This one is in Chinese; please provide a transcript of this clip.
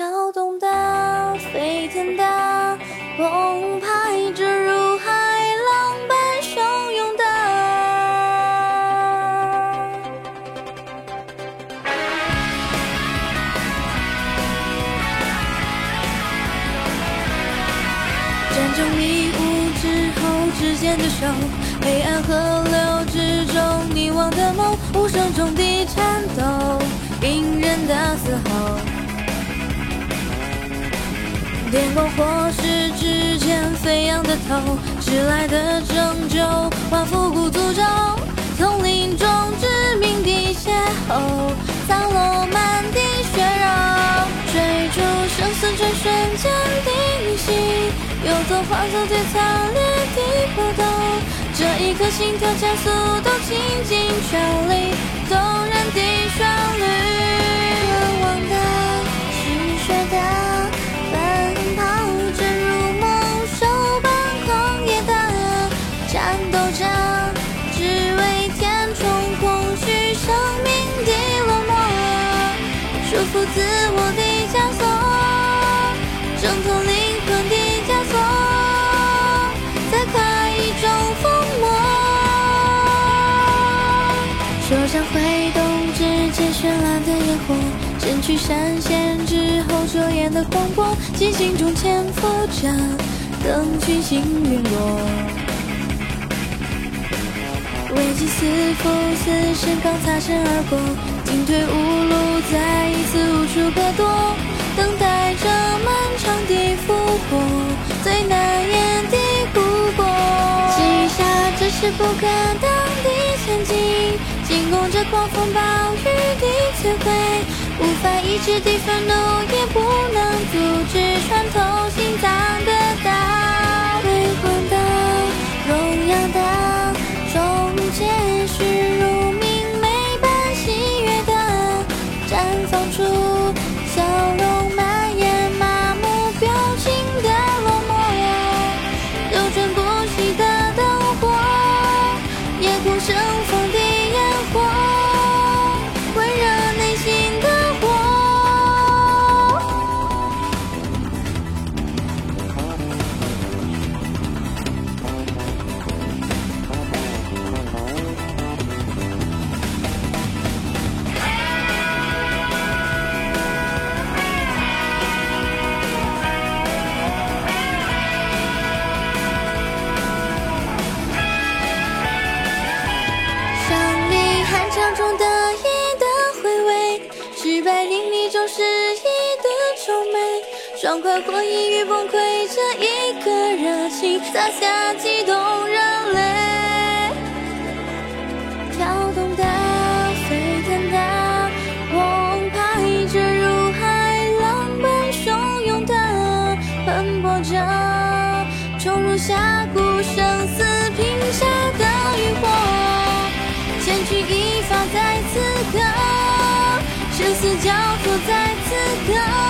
跳动的，飞天的，澎湃着如海浪般汹涌的。战争迷雾之后，指尖的手，黑暗河流之中，你望的梦，无声中的颤抖，隐忍的嘶吼。电光火石之间飞扬的头，迟来的拯救，化复古诅咒，丛林中致命的邂逅，洒落满地血肉，追逐生死转瞬间的逆袭，游走化作最惨烈的搏斗，这一刻心跳加速度倾尽全力，动人的旋律，战斗着，只为填充空虚生命的落寞，束缚自我的枷锁，挣脱灵魂的枷锁，在快意中疯魔。手掌挥动之间绚烂的烟火，身躯闪现之后灼眼的光波，寂静中潜伏着，等群星陨落。危机四伏，死神刚擦身而过，进退无路，再一次无处可躲，等待着漫长的复活，最难言的苦果。记下这是不可当的前进，进攻着狂风暴雨的摧毁，无法抑制的愤怒，也不能放出。中得意的回味，失败淋漓中失意的愁眉，爽快或抑郁崩溃，这一刻热情洒下激动人泪。跳动的，沸腾的，澎湃着如海浪般汹涌的奔波着，冲入峡谷，生死拼下的渔火。千钧一发，在此刻；生死交错，在此刻。